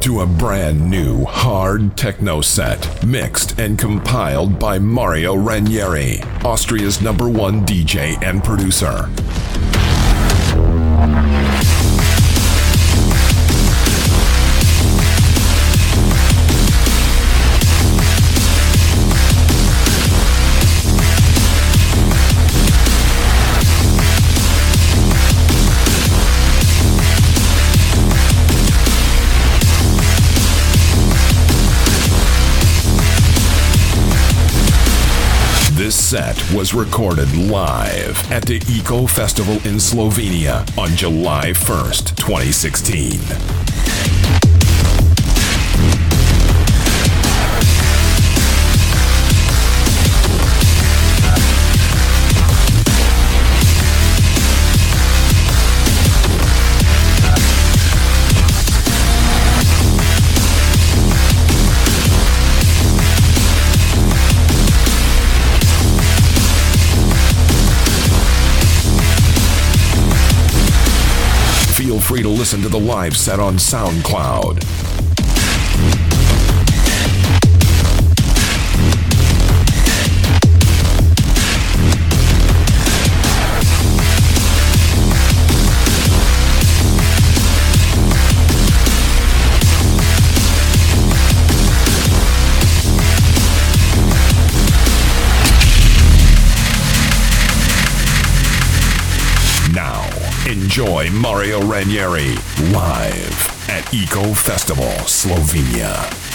To a brand new hard techno set, mixed and compiled by Mario Ranieri, Austria's number one DJ and producer. Was recorded live at the Eco Festival in Slovenia on July 1st, 2016. Free to listen to the live set on SoundCloud. Enjoy Mario Ranieri live at Eco Festival, Slovenia.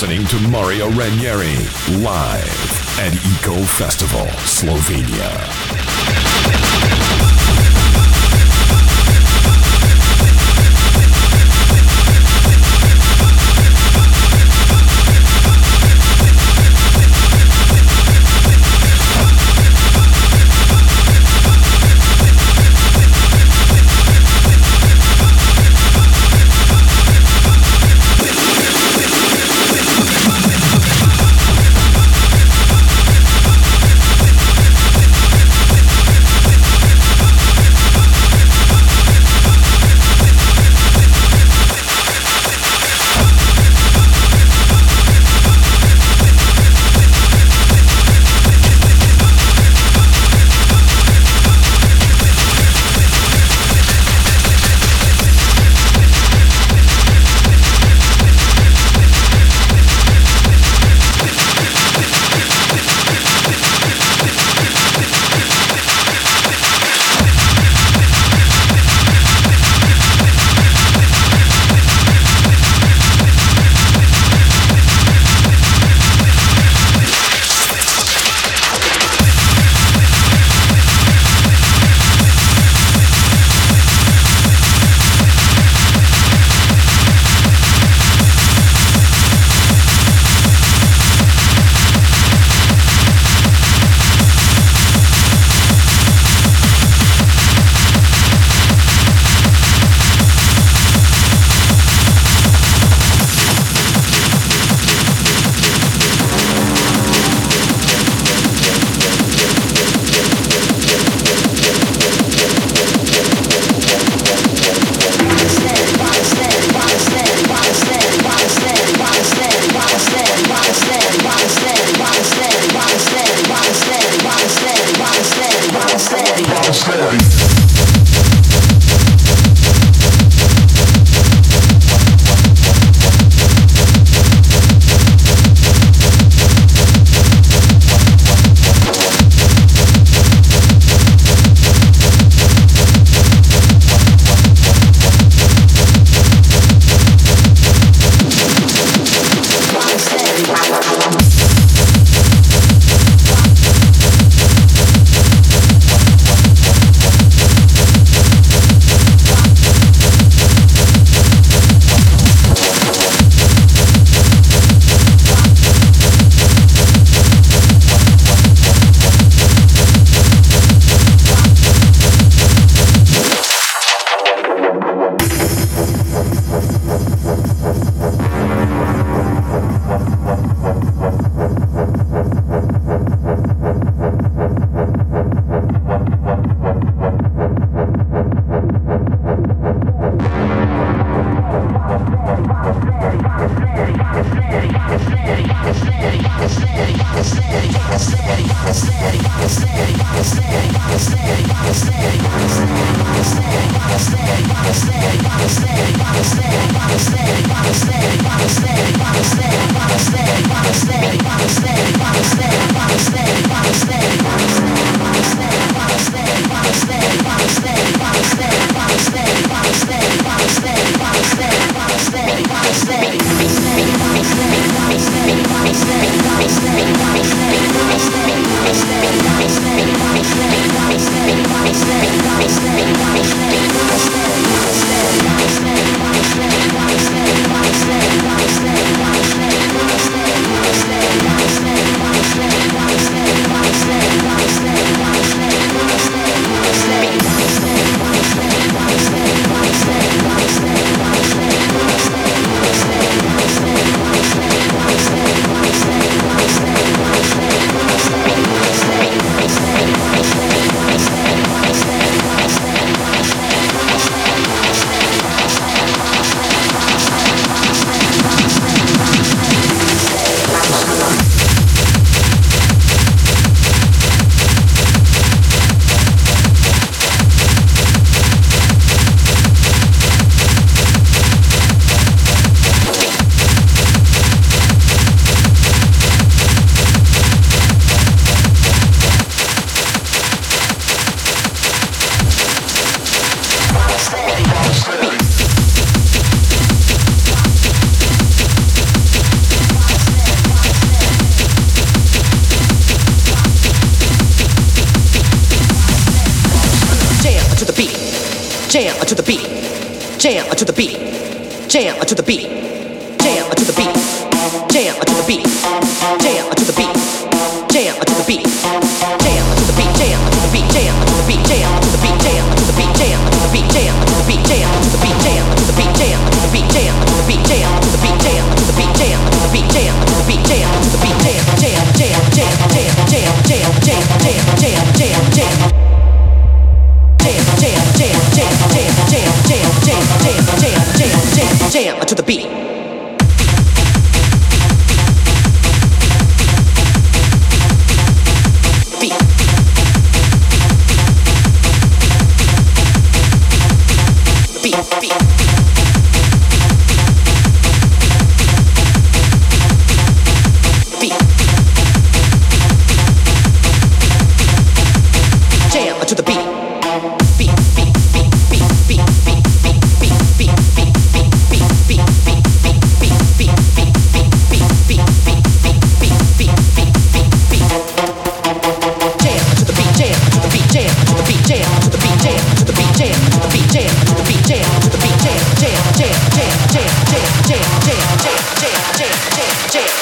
Listening to Mario Ranieri live at Eco Festival, Slovenia.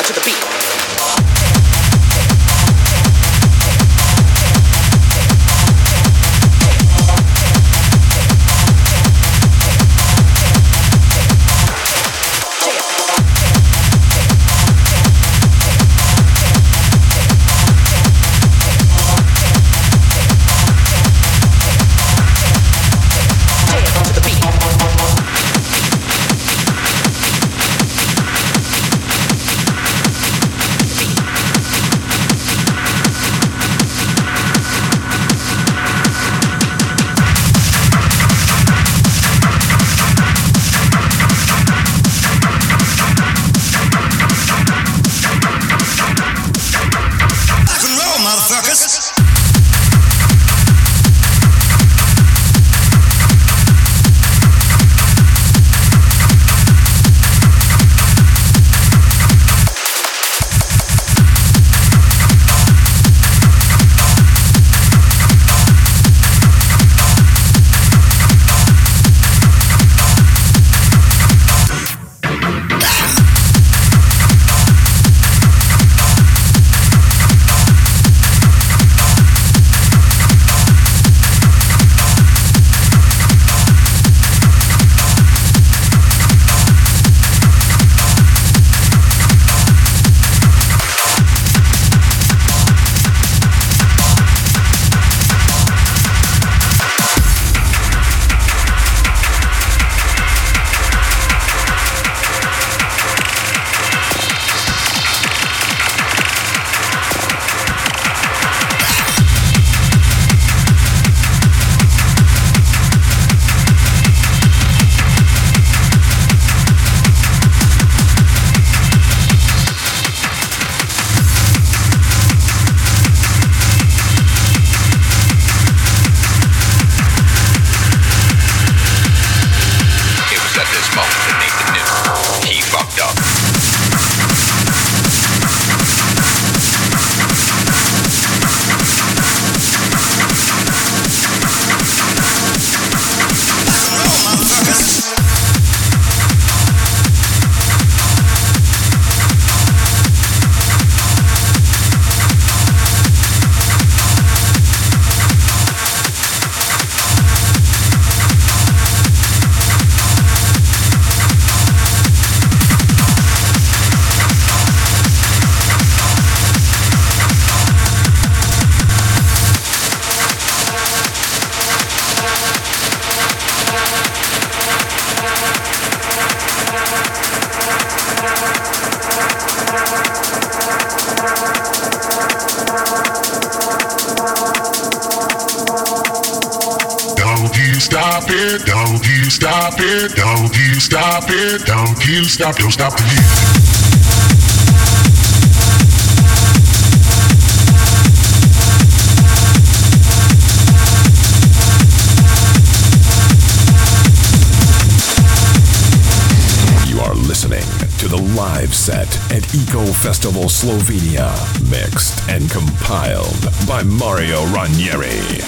to the beat. don't you stop it, don't you stop, don't stop the music. live set at Eco Festival Slovenia, mixed and compiled by Mario Ranieri.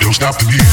Don't stop the music.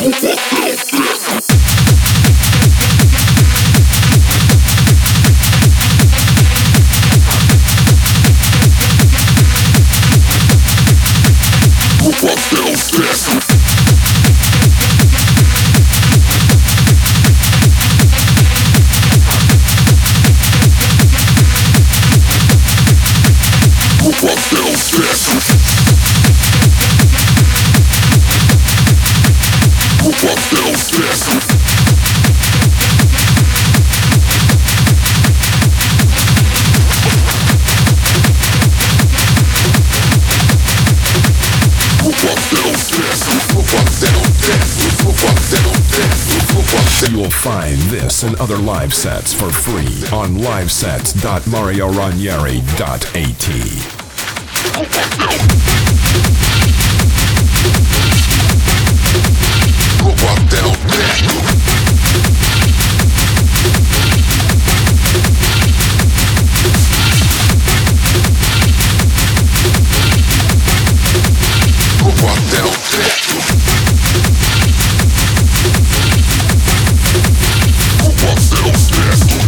This This and other live sets for free on livesets.marioranieri.at. Go down there. fuck that dead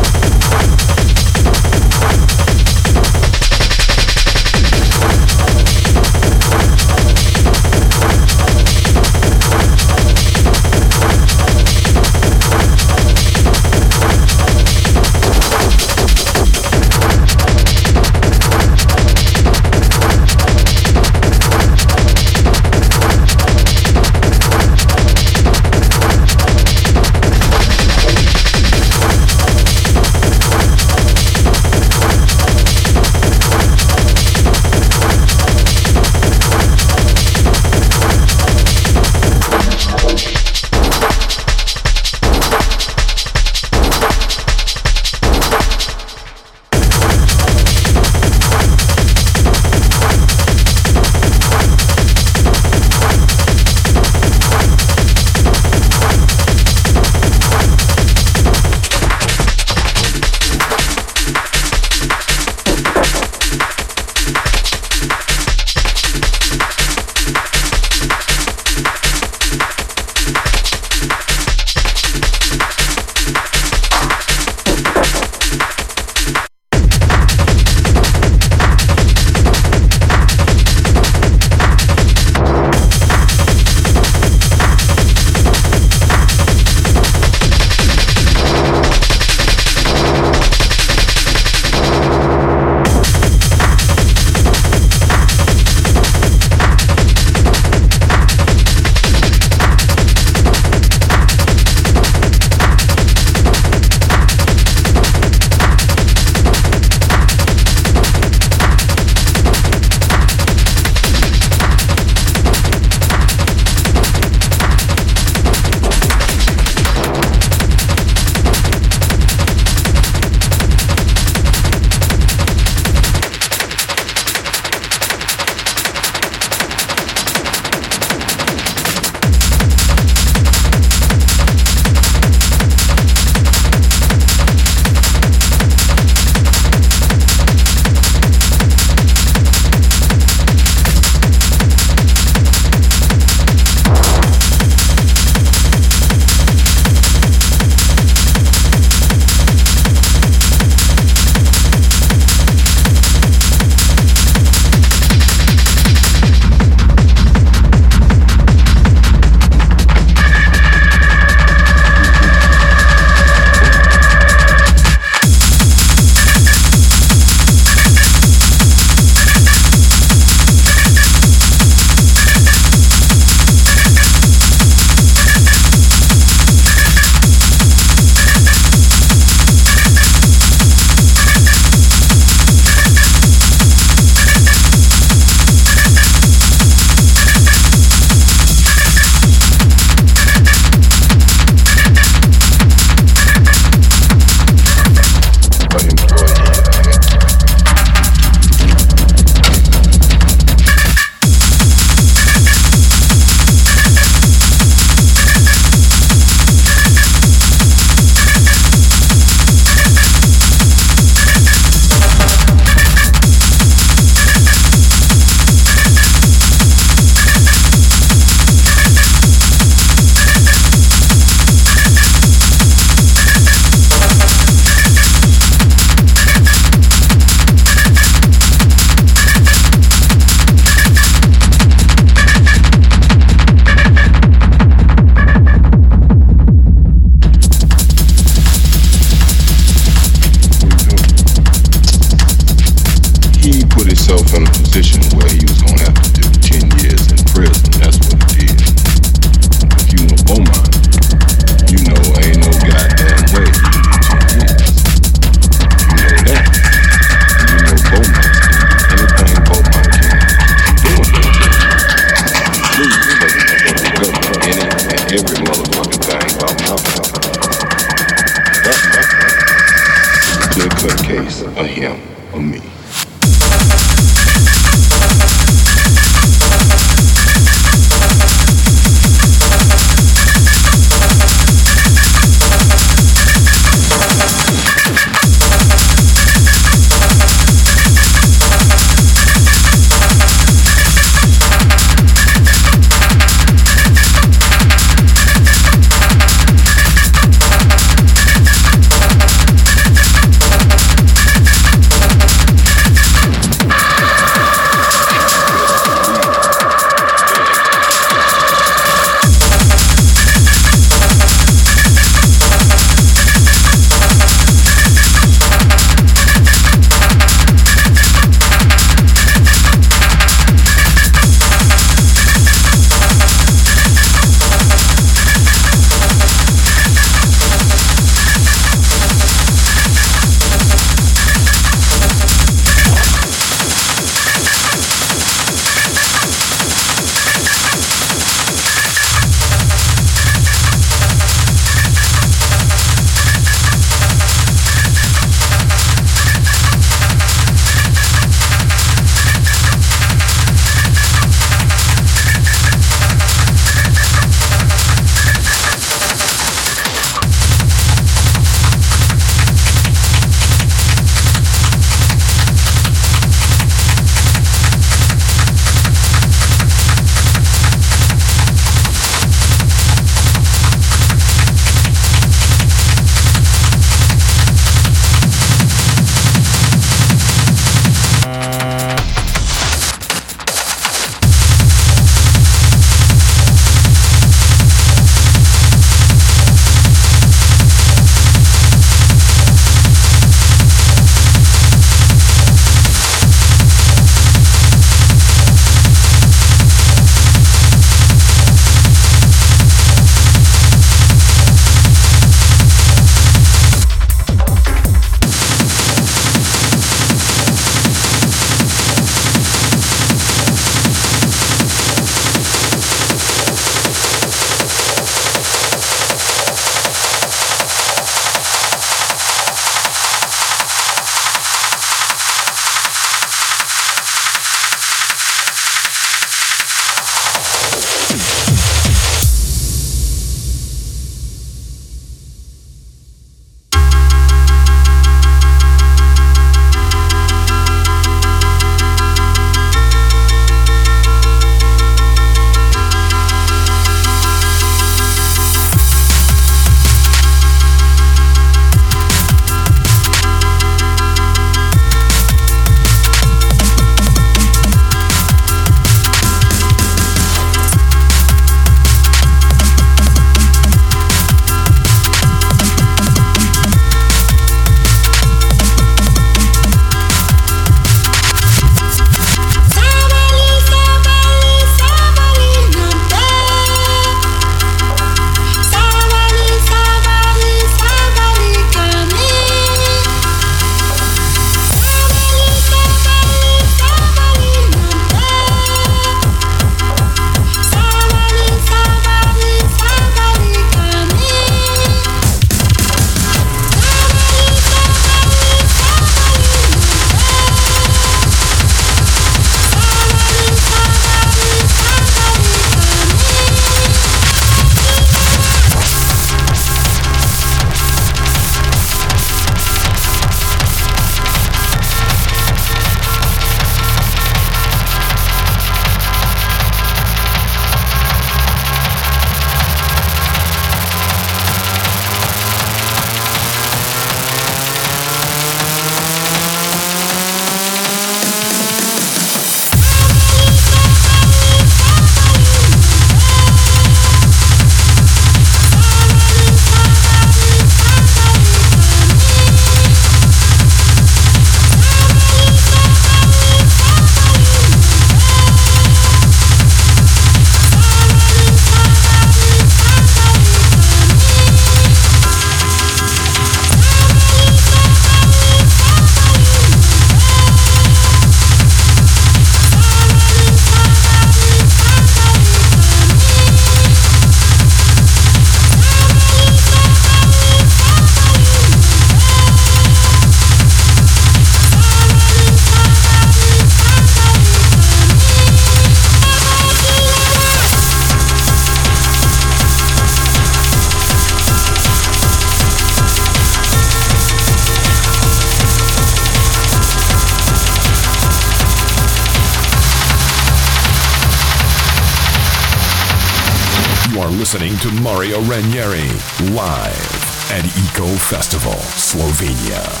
Mario Ranieri live at Eco Festival, Slovenia.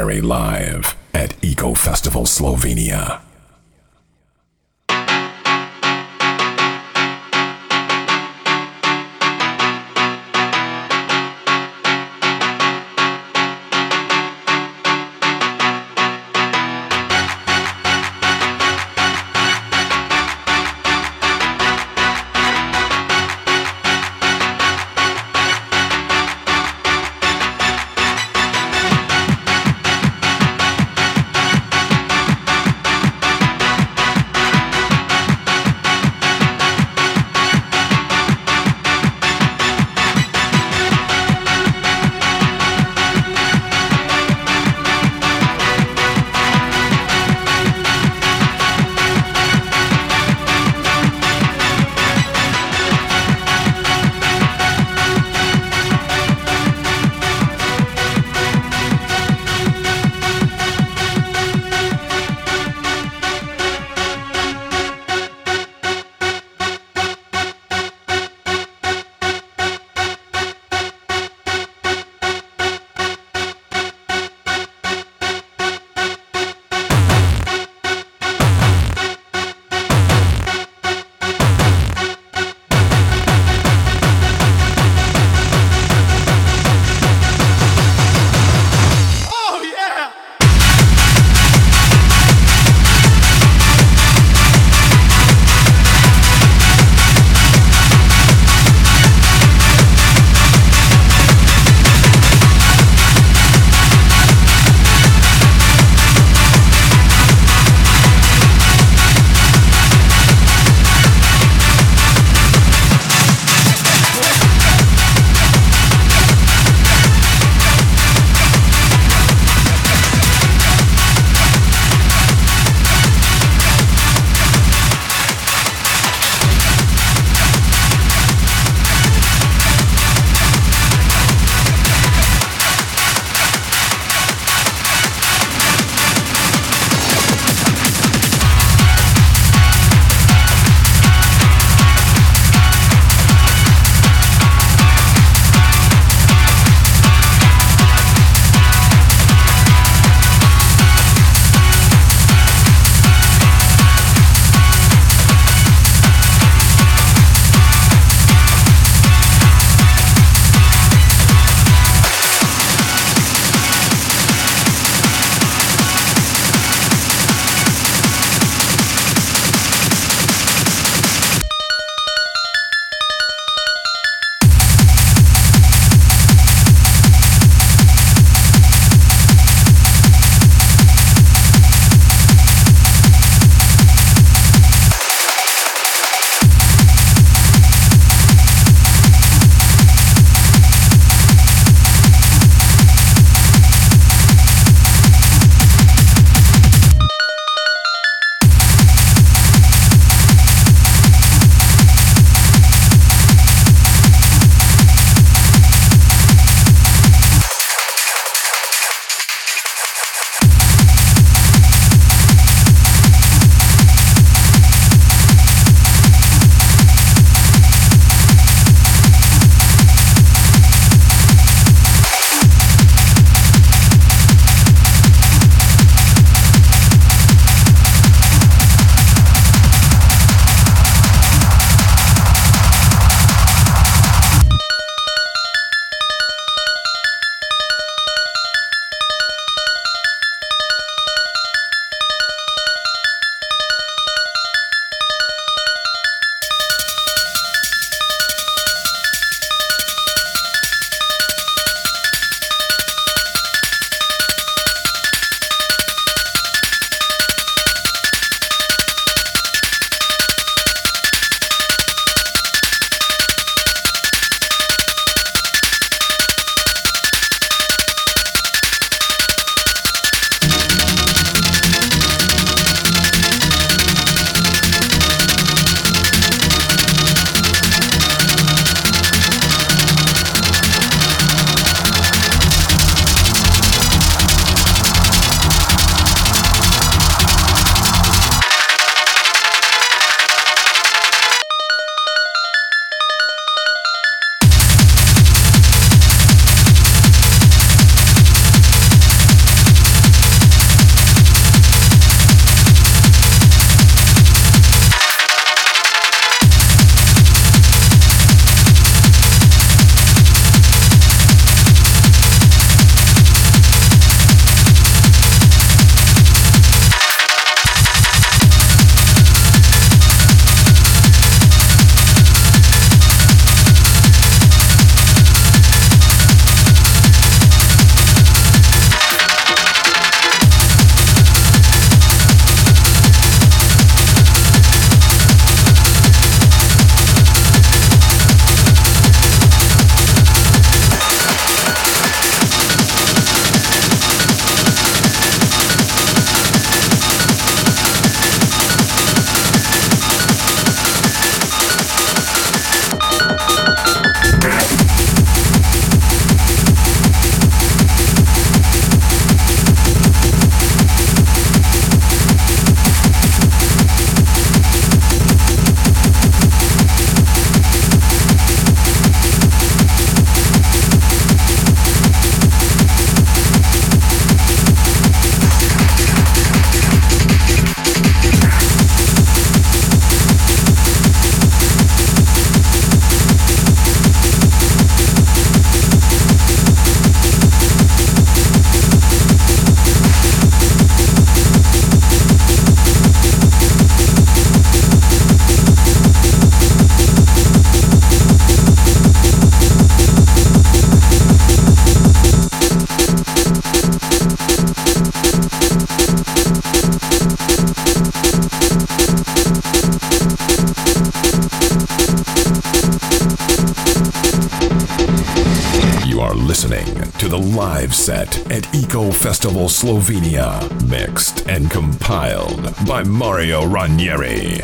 Live set at Eco Festival Slovenia, mixed and compiled by Mario Ranieri.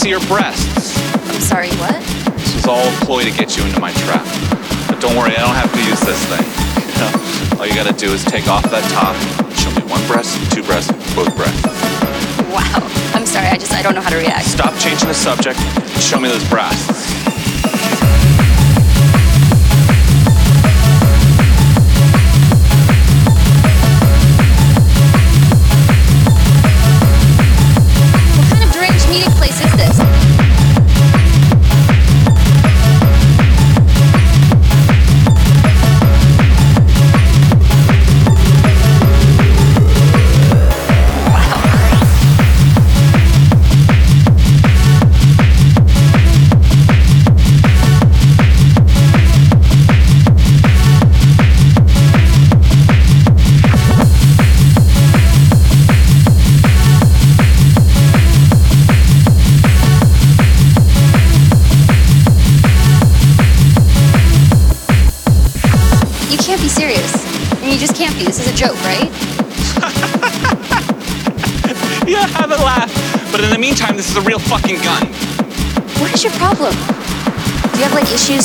See your breasts. I'm sorry, what? This was all a ploy to get you into my trap. But don't worry, I don't have to use this thing. You know, all you gotta do is take off that top, show me one breast, two breasts, both breasts. Wow. I'm sorry, I just I don't know how to react. Stop changing the subject, show me those breasts.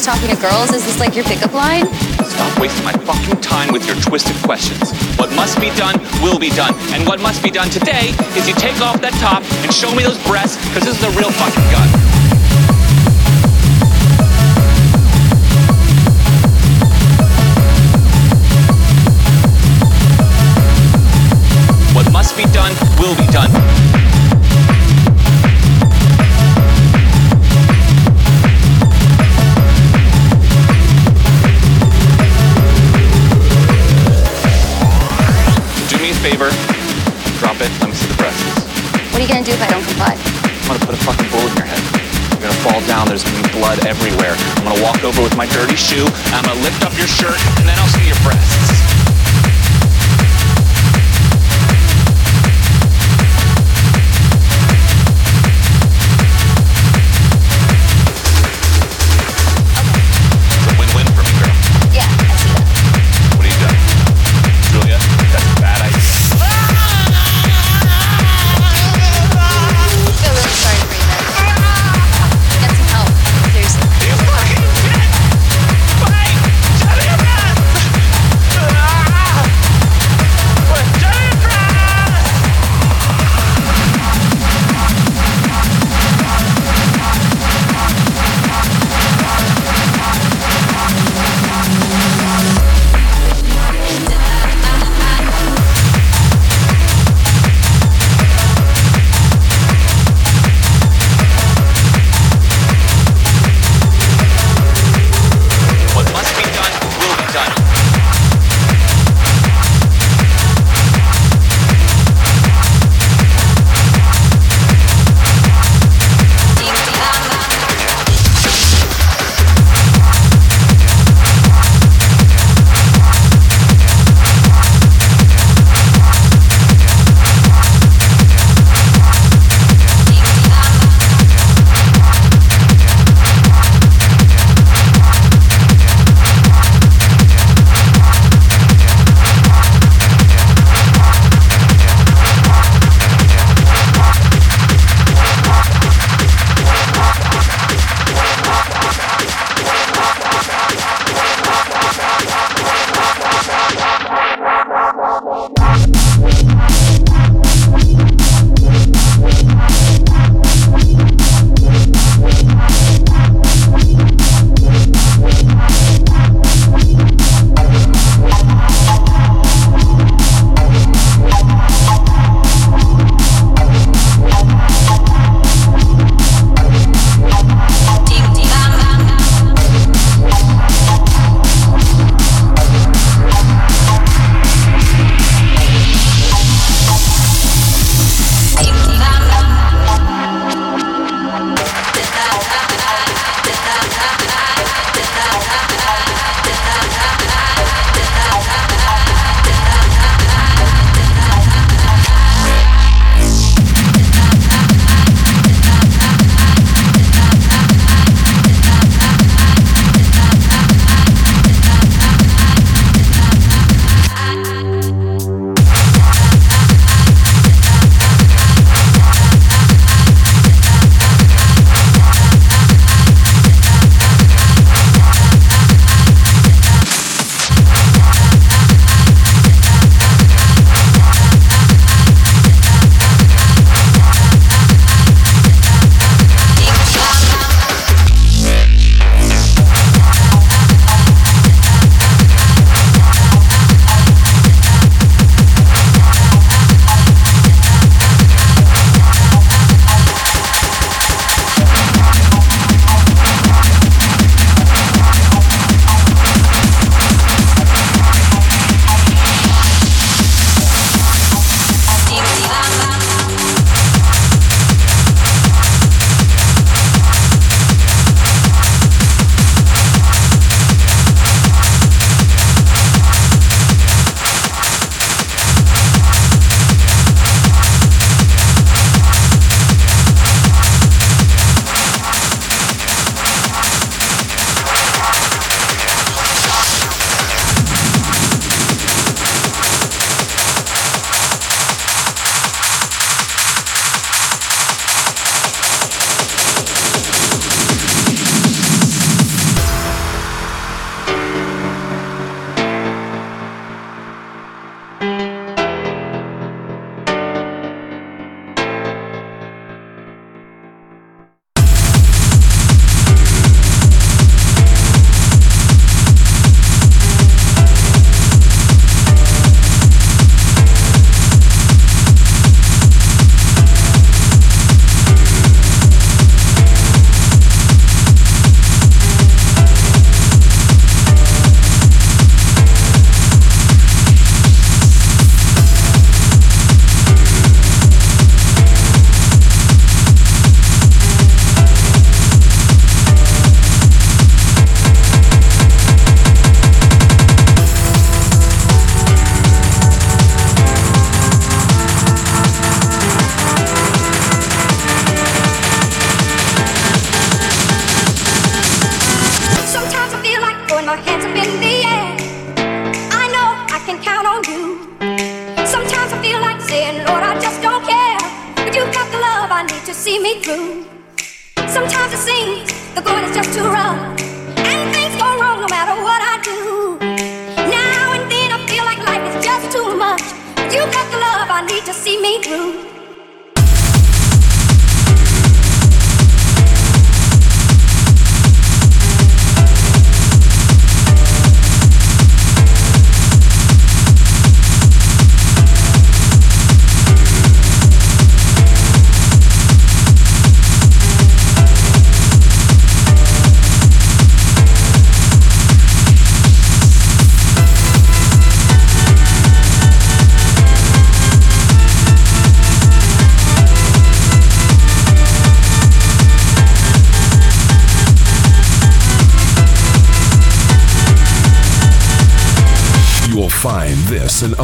Talking to girls? Is this like your pickup line? Stop wasting my fucking time with your twisted questions. What must be done will be done. And what must be done today is you take off that top and show me those breasts, because this is a real fucking gun. What must be done will be done. Gonna walk over with my dirty shoe, I'm gonna lift up your shirt, and then I'll see your breasts.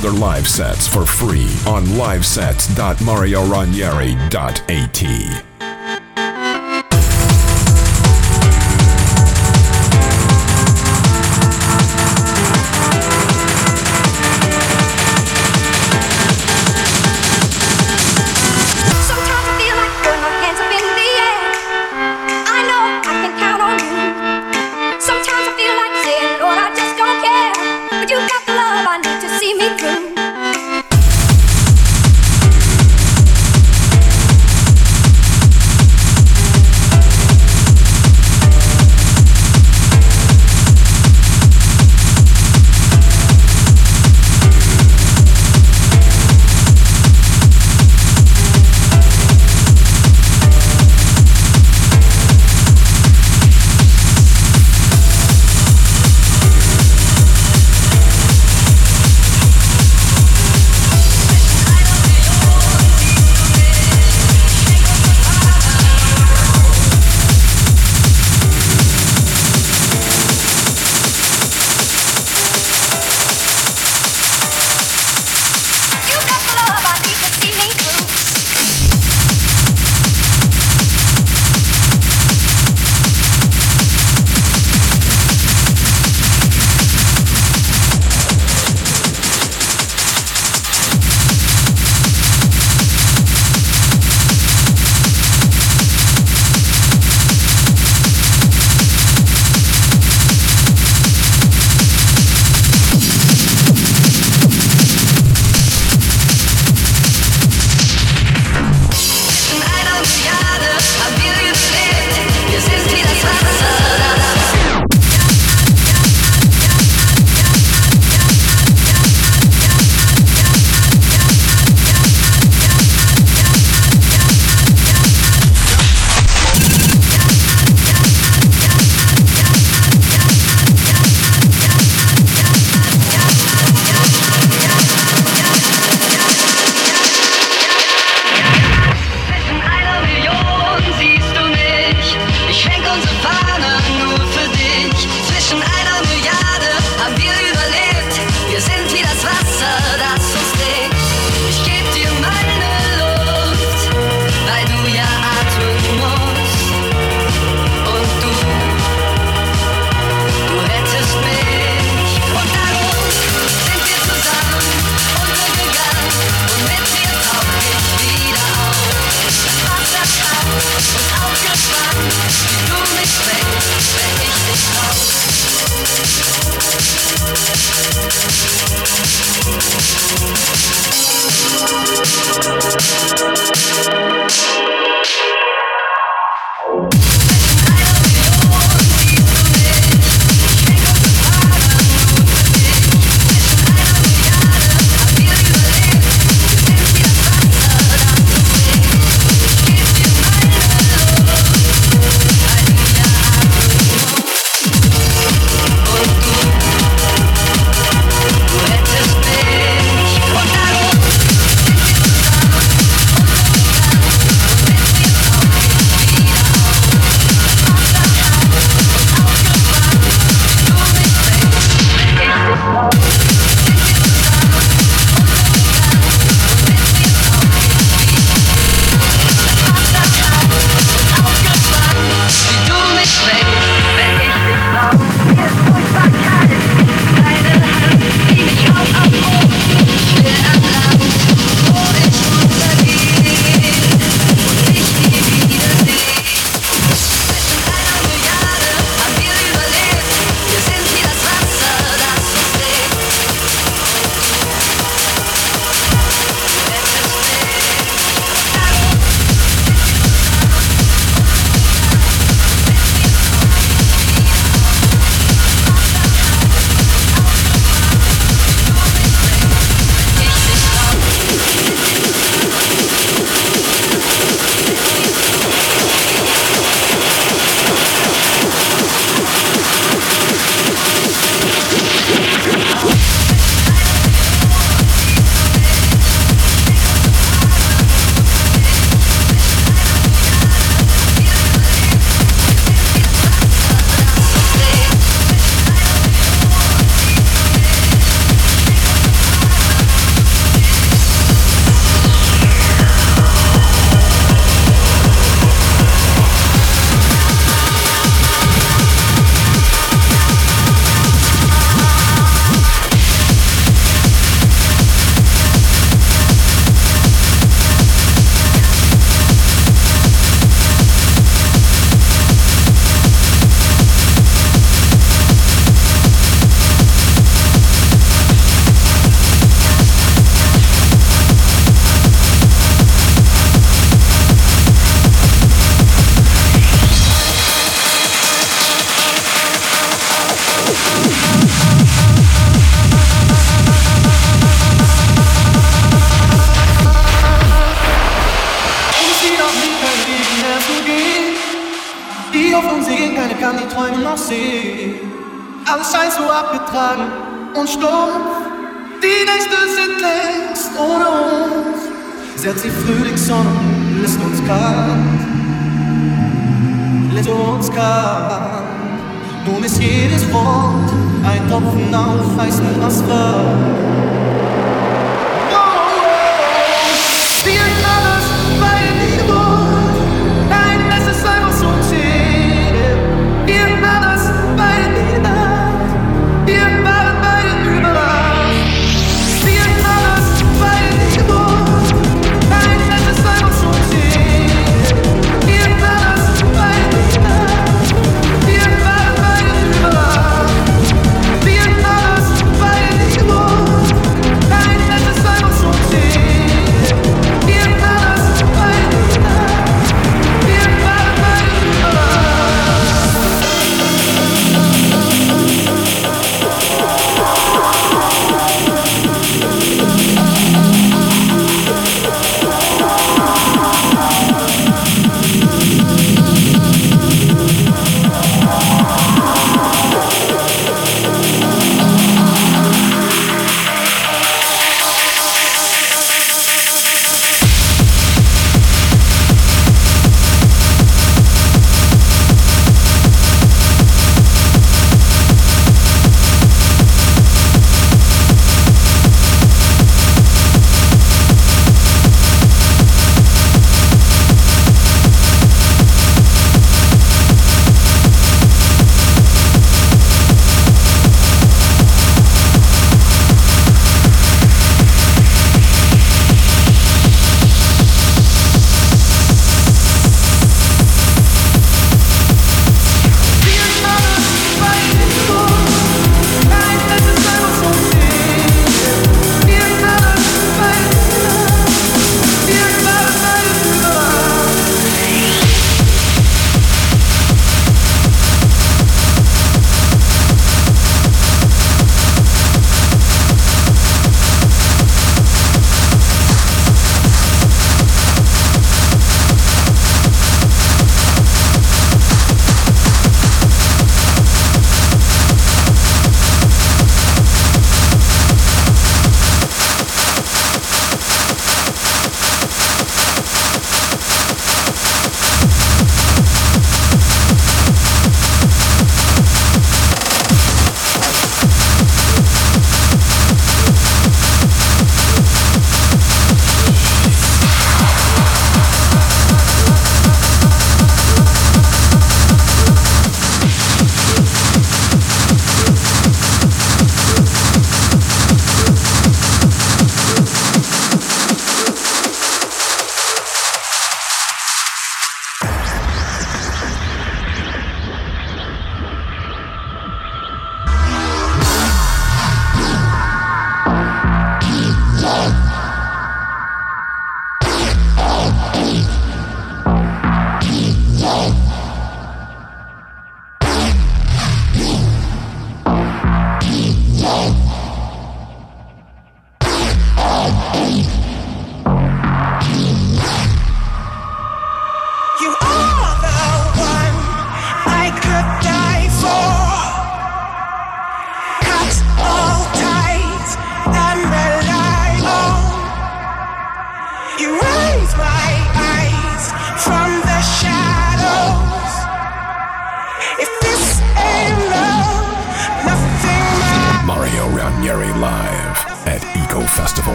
Other live sets for free on livesets.marioranieri.at.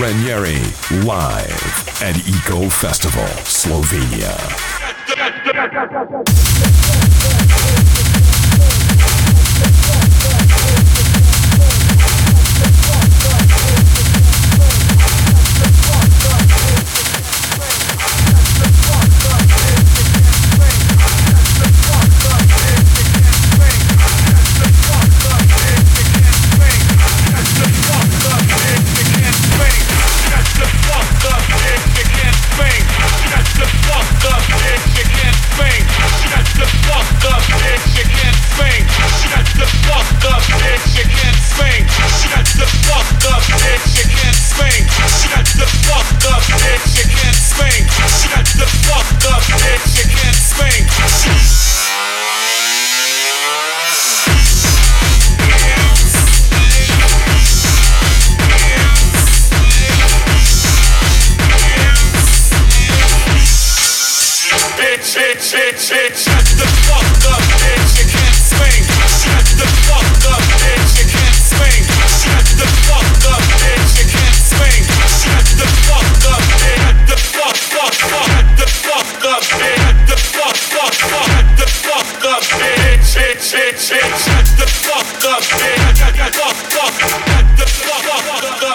Ranieri live at Eco Festival, Slovenia. shit, shit, shut the fuck up, bitch, you can't swing. Shut the fuck up, bitch, you can't swing. Shut the fuck up, bitch, you can't swing. Shut the fuck up, bitch, the fuck, fuck, fuck, the fuck up, bitch, the fuck, fuck, fuck, the fuck up, bitch, shit, shit, shit, shut the fuck up, bitch, fuck, fuck, the fuck up.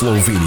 Slovenia,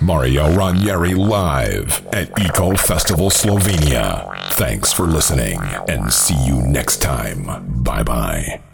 Mario Ranieri live at Eco Festival Slovenia. Thanks for listening and see you next time. Bye bye.